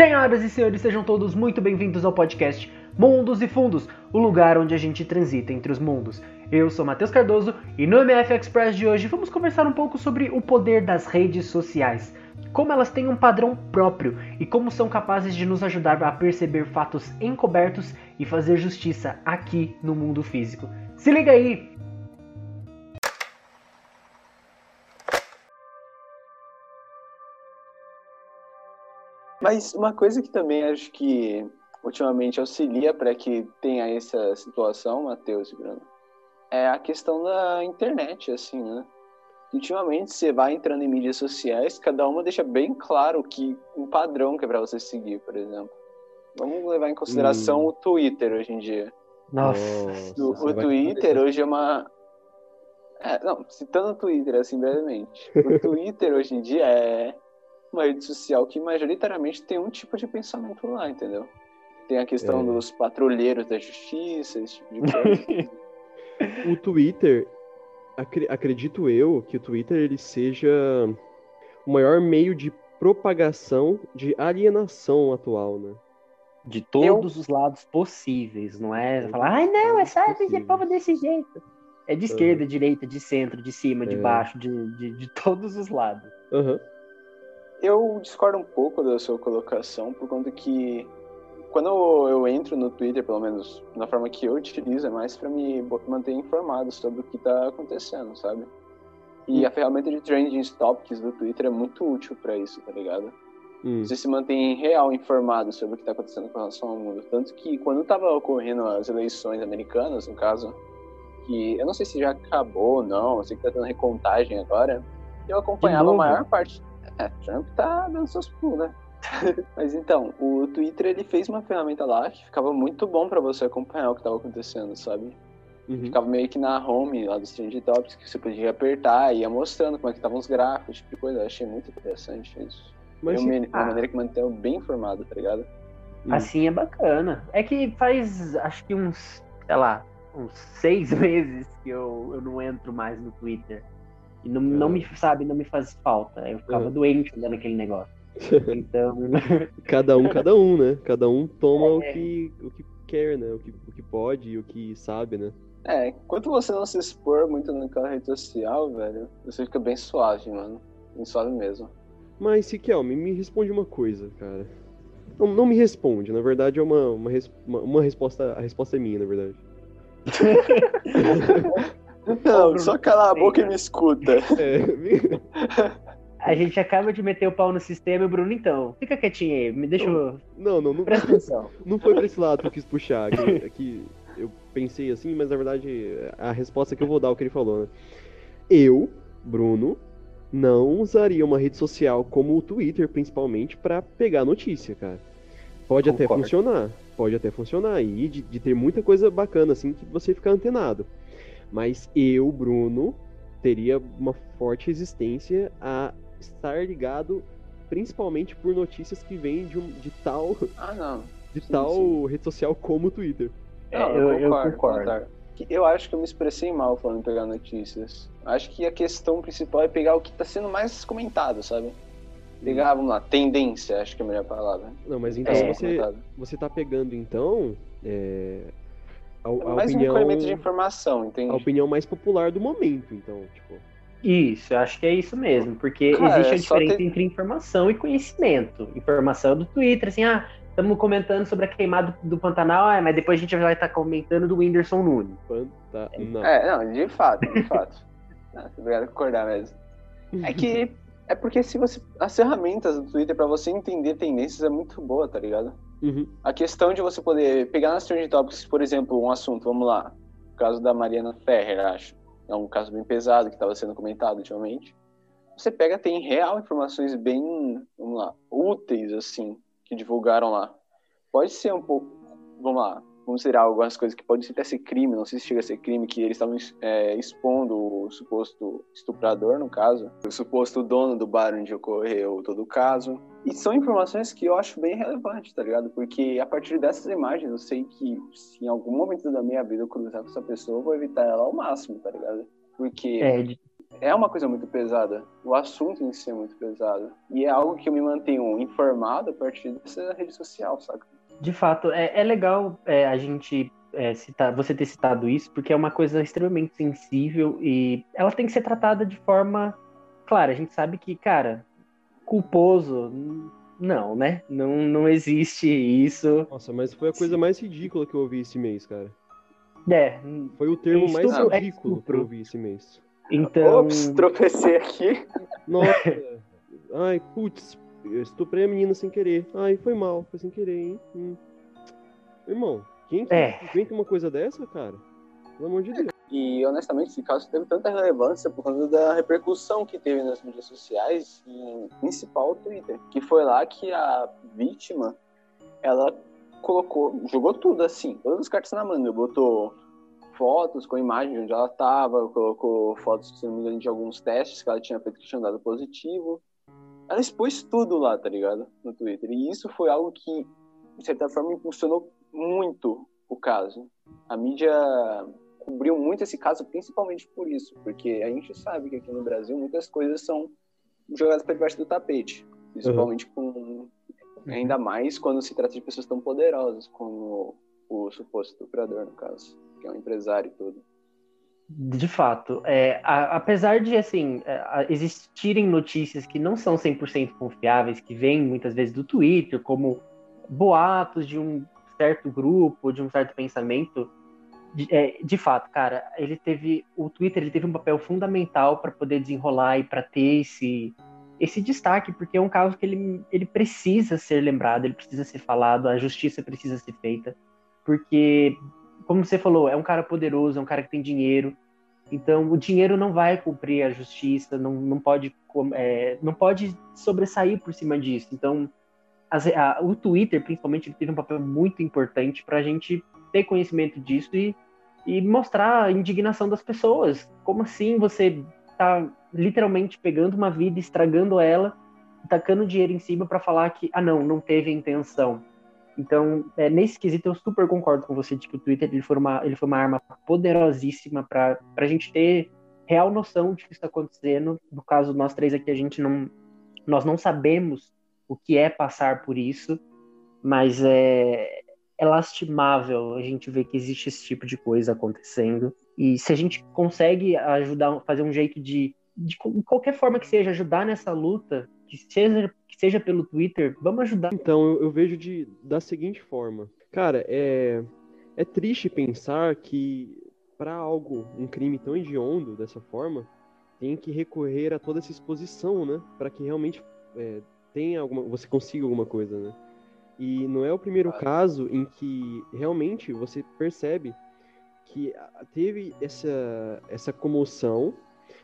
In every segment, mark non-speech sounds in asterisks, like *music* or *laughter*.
Senhoras e senhores, sejam todos muito bem-vindos ao podcast Mundos e Fundos, o lugar onde a gente transita entre os mundos. Eu sou Matheus Cardoso e no MF Express de hoje vamos conversar um pouco sobre o poder das redes sociais, como elas têm um padrão próprio e como são capazes de nos ajudar a perceber fatos encobertos e fazer justiça aqui no mundo físico. Se liga aí! Mas uma coisa que também acho que ultimamente auxilia para que tenha essa situação, Matheus e Bruno, é a questão da internet, assim, né? Ultimamente você vai entrando em mídias sociais, cada uma deixa bem claro que um padrão que é para você seguir, por exemplo. Vamos levar em consideração hum. o Twitter hoje em dia. Nossa. O, o Twitter hoje é uma. É, não, citando o Twitter assim brevemente. O *laughs* Twitter hoje em dia é uma rede social que majoritariamente tem um tipo de pensamento lá, entendeu? Tem a questão é. dos patrulheiros da justiça, esse tipo de coisa. *laughs* o Twitter, acredito eu que o Twitter ele seja o maior meio de propagação de alienação atual, né? De todos eu... os lados possíveis, não é? Falar, ai não, é só de povo desse jeito. É de esquerda, uhum. direita, de centro, de cima, de é. baixo, de, de, de, todos os lados. Uhum. Eu discordo um pouco da sua colocação, por conta que quando eu entro no Twitter, pelo menos na forma que eu utilizo, é mais para me manter informado sobre o que está acontecendo, sabe? E hum. a ferramenta de trending topics do Twitter é muito útil para isso, tá ligado? Hum. Você se mantém real informado sobre o que está acontecendo com relação ao mundo. Tanto que quando estava ocorrendo as eleições americanas, no caso, que eu não sei se já acabou ou não, eu sei que está tendo recontagem agora, eu acompanhava a maior parte é, Trump tá dando seus pulos, né? *laughs* Mas então, o Twitter ele fez uma ferramenta lá que ficava muito bom para você acompanhar o que estava acontecendo, sabe? Uhum. Ficava meio que na home lá dos Trend Topics, que você podia apertar e ia mostrando como é que estavam os gráficos, tipo de coisa. Eu achei muito interessante isso. Mas uma, ah. maneira que manteve bem informado, tá ligado? Uhum. Assim é bacana. É que faz, acho que uns, sei lá, uns seis *laughs* meses que eu, eu não entro mais no Twitter. E não, não me, sabe, não me faz falta. Eu ficava uhum. doente olhando aquele negócio. *laughs* Então. *laughs* cada um, cada um, né? Cada um toma é. o, que, o que quer, né? O que, o que pode e o que sabe, né? É, enquanto você não se expor muito naquela rede social, velho, você fica bem suave, mano. Bem suave mesmo. Mas, Siquel, me, me responde uma coisa, cara. Não, não me responde, na verdade é uma, uma, uma, uma resposta. A resposta é minha, na verdade. *laughs* Não, só cala a boca e me escuta. É. A gente acaba de meter o pau no sistema e o Bruno, então, fica quietinho aí, me deixa. Não, não, não. Presta atenção. *laughs* Não foi pra esse lado que eu quis puxar. Que, que eu pensei assim, mas na verdade a resposta que eu vou dar é o que ele falou, né? Eu, Bruno, não usaria uma rede social como o Twitter, principalmente, para pegar notícia, cara. Pode Concordo. até funcionar, pode até funcionar, e de, de ter muita coisa bacana, assim, que você ficar antenado. Mas eu, Bruno, teria uma forte resistência a estar ligado principalmente por notícias que vêm de, um, de tal ah, não. de sim, tal sim. rede social como o Twitter. É, eu, eu, concordo, eu concordo. Eu acho que eu me expressei mal falando pegar notícias. Acho que a questão principal é pegar o que está sendo mais comentado, sabe? Pegar, vamos lá, tendência, acho que é a melhor palavra. Não, mas então é, você, você tá pegando, então, é, a, a mais opinião, um recolhimento de informação, entende? A opinião mais popular do momento, então, tipo. Isso, eu acho que é isso mesmo, porque Cara, existe a diferença ter... entre informação e conhecimento. Informação do Twitter, assim, ah, estamos comentando sobre a queimada do Pantanal, ah, mas depois a gente vai estar tá comentando do Whindersson Nunes. Pantanal. É, não, de fato, de fato. *laughs* obrigado por acordar mesmo. É que é porque se você as ferramentas do Twitter para você entender tendências é muito boa, tá ligado? Uhum. A questão de você poder pegar nas trending topics, por exemplo, um assunto, vamos lá, o caso da Mariana Ferrer, acho. É um caso bem pesado que estava sendo comentado ultimamente. Você pega, tem real informações bem, vamos lá, úteis, assim, que divulgaram lá. Pode ser um pouco, vamos lá, considerar algumas coisas que podem até ser crime, não sei se chega a ser crime, que eles estavam é, expondo o suposto estuprador, no caso, o suposto dono do bar onde ocorreu todo o caso. E são informações que eu acho bem relevantes, tá ligado? Porque a partir dessas imagens eu sei que se em algum momento da minha vida eu cruzar com essa pessoa, eu vou evitar ela ao máximo, tá ligado? Porque. É, é uma coisa muito pesada. O assunto em si é muito pesado. E é algo que eu me mantenho informado a partir dessa rede social, saca? De fato, é, é legal é, a gente é, citar, você ter citado isso, porque é uma coisa extremamente sensível e ela tem que ser tratada de forma. Claro, a gente sabe que, cara, culposo. Não, né? Não, não existe isso. Nossa, mas foi a coisa mais ridícula que eu ouvi esse mês, cara. É. Foi o termo mais ridículo que eu ouvi esse mês. Então. Ops, tropecei aqui. Nossa. Ai, putz, eu estuprei a menina sem querer. Ai, foi mal, foi sem querer, hein? Hum. Irmão, quem que É. inventa uma coisa dessa, cara? Pelo amor de Deus. E honestamente, esse caso teve tanta relevância por conta da repercussão que teve nas mídias sociais, e principal o Twitter, que foi lá que a vítima ela colocou, jogou tudo assim, todas as cartas na manga, botou fotos com imagens de onde ela estava, colocou fotos, se não me engano, de alguns testes que ela tinha feito que tinham dado positivo. Ela expôs tudo lá, tá ligado? No Twitter. E isso foi algo que, de certa forma, impulsionou muito o caso. A mídia cobriu muito esse caso, principalmente por isso, porque a gente sabe que aqui no Brasil muitas coisas são jogadas para debaixo do tapete, principalmente com ainda mais quando se trata de pessoas tão poderosas como o suposto estuprador, no caso, que é um empresário e tudo. De fato, é, a- apesar de assim é, a- existirem notícias que não são 100% confiáveis, que vêm muitas vezes do Twitter, como boatos de um certo grupo, de um certo pensamento, de, é, de fato, cara, ele teve o Twitter ele teve um papel fundamental para poder desenrolar e para ter esse esse destaque, porque é um caso que ele, ele precisa ser lembrado, ele precisa ser falado, a justiça precisa ser feita, porque como você falou, é um cara poderoso, é um cara que tem dinheiro. Então, o dinheiro não vai cumprir a justiça, não, não, pode, é, não pode sobressair por cima disso. Então, as- a- o Twitter, principalmente, ele teve um papel muito importante para a gente ter conhecimento disso e, e mostrar a indignação das pessoas. Como assim você tá literalmente pegando uma vida, estragando ela, tacando dinheiro em cima para falar que, ah, não, não teve intenção. Então, é, nesse quesito, eu super concordo com você de que o Twitter ele foi uma, ele foi uma arma poderosíssima para a gente ter real noção de que está acontecendo. No caso, nós três aqui, a gente não, nós não sabemos o que é passar por isso, mas é, é lastimável a gente ver que existe esse tipo de coisa acontecendo. E se a gente consegue ajudar, fazer um jeito de, de co- qualquer forma que seja, ajudar nessa luta, que seja, que seja pelo Twitter, vamos ajudar. Então, eu, eu vejo de, da seguinte forma. Cara, é, é triste pensar que para algo, um crime tão hediondo dessa forma, tem que recorrer a toda essa exposição, né? Para que realmente é, tenha alguma, você consiga alguma coisa, né? E não é o primeiro caso em que realmente você percebe que ah, teve essa, essa comoção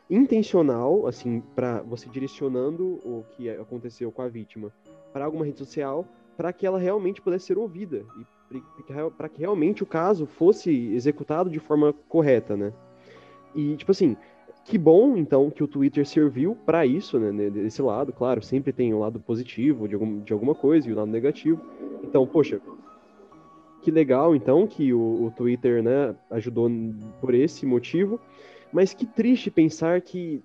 intencional, assim, para você direcionando o que aconteceu com a vítima para alguma rede social, para que ela realmente pudesse ser ouvida e para que realmente o caso fosse executado de forma correta, né? E tipo assim, que bom então que o Twitter serviu para isso, né? Desse lado, claro, sempre tem o lado positivo de, algum, de alguma coisa e o lado negativo. Então, poxa, que legal então que o, o Twitter, né, ajudou por esse motivo. Mas que triste pensar que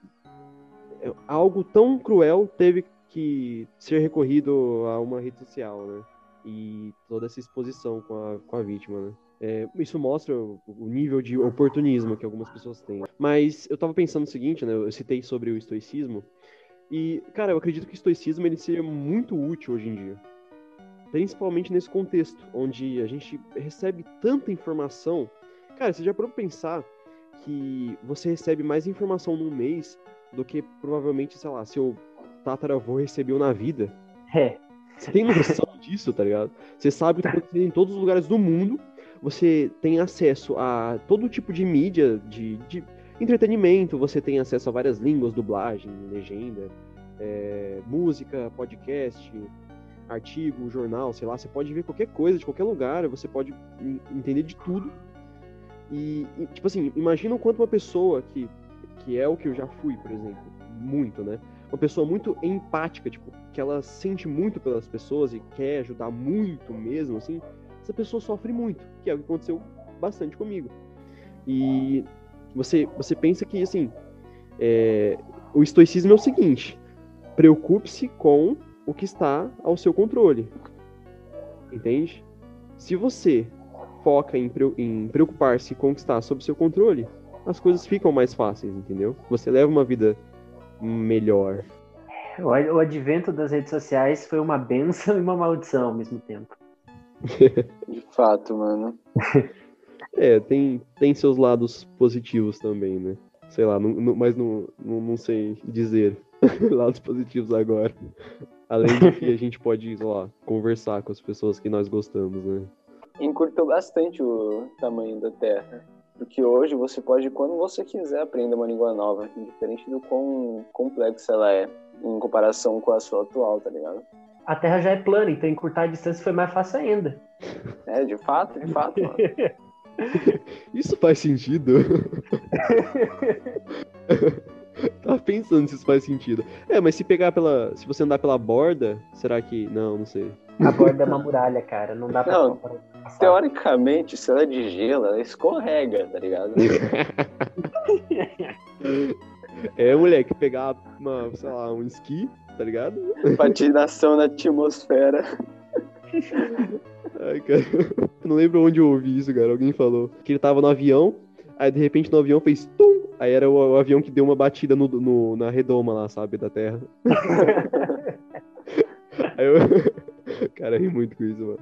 algo tão cruel teve que ser recorrido a uma rede social, né? E toda essa exposição com a, com a vítima, né? É, isso mostra o, o nível de oportunismo que algumas pessoas têm. Mas eu tava pensando o seguinte, né? Eu citei sobre o estoicismo. E, cara, eu acredito que o estoicismo ele seria muito útil hoje em dia. Principalmente nesse contexto, onde a gente recebe tanta informação. Cara, você já parou pra pensar que você recebe mais informação num mês do que provavelmente, sei lá, seu tataravô recebeu na vida. É. Você tem noção *laughs* disso, tá ligado? Você sabe o que tá acontecendo em todos os lugares do mundo. Você tem acesso a todo tipo de mídia, de, de entretenimento. Você tem acesso a várias línguas, dublagem, legenda, é, música, podcast, artigo, jornal, sei lá. Você pode ver qualquer coisa de qualquer lugar. Você pode entender de tudo. E, e, tipo assim, imagina o quanto uma pessoa que, que é o que eu já fui, por exemplo, muito, né? Uma pessoa muito empática, tipo, que ela sente muito pelas pessoas e quer ajudar muito mesmo, assim, essa pessoa sofre muito, que é o que aconteceu bastante comigo. E você, você pensa que, assim, É, o estoicismo é o seguinte: preocupe-se com o que está ao seu controle. Entende? Se você foca em, em preocupar-se com o que está sob seu controle, as coisas ficam mais fáceis, entendeu? Você leva uma vida melhor. O advento das redes sociais foi uma benção *laughs* e uma maldição ao mesmo tempo. *laughs* De fato, mano. É, tem, tem seus lados positivos também, né? Sei lá, não, não, mas não, não, não sei dizer *laughs* lados positivos agora. Além de que a gente pode, sei lá, conversar com as pessoas que nós gostamos, né? Encurtou bastante o tamanho da Terra. Porque hoje você pode, quando você quiser, aprender uma língua nova, diferente do quão complexa ela é em comparação com a sua atual, tá ligado? A Terra já é plana, então encurtar a distância foi mais fácil ainda. É, de fato, de fato, mano. *laughs* Isso faz sentido? *laughs* Tava pensando se isso faz sentido. É, mas se pegar pela. Se você andar pela borda, será que. Não, não sei. A borda é uma muralha, cara. Não dá pra. Não, teoricamente, se ela é de gelo, ela escorrega, tá ligado? *laughs* é, moleque, pegar uma, sei lá, um esqui, tá ligado? Patinação na atmosfera. Ai, cara. não lembro onde eu ouvi isso, cara. Alguém falou que ele tava no avião, aí de repente no avião fez tum! Aí era o, o avião que deu uma batida no, no, na redoma lá, sabe, da Terra. *laughs* aí eu. *laughs* Cara, ri muito com isso, mano.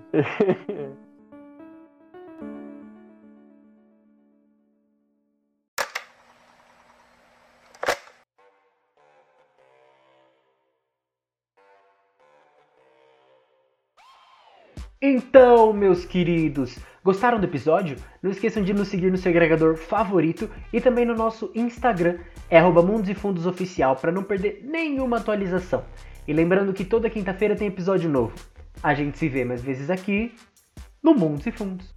Então, meus queridos, gostaram do episódio? Não esqueçam de nos seguir no seu agregador favorito e também no nosso Instagram, é Mundos e Fundos Oficial, para não perder nenhuma atualização. E lembrando que toda quinta-feira tem episódio novo. A gente se vê mais vezes aqui no Mundos e Fundos.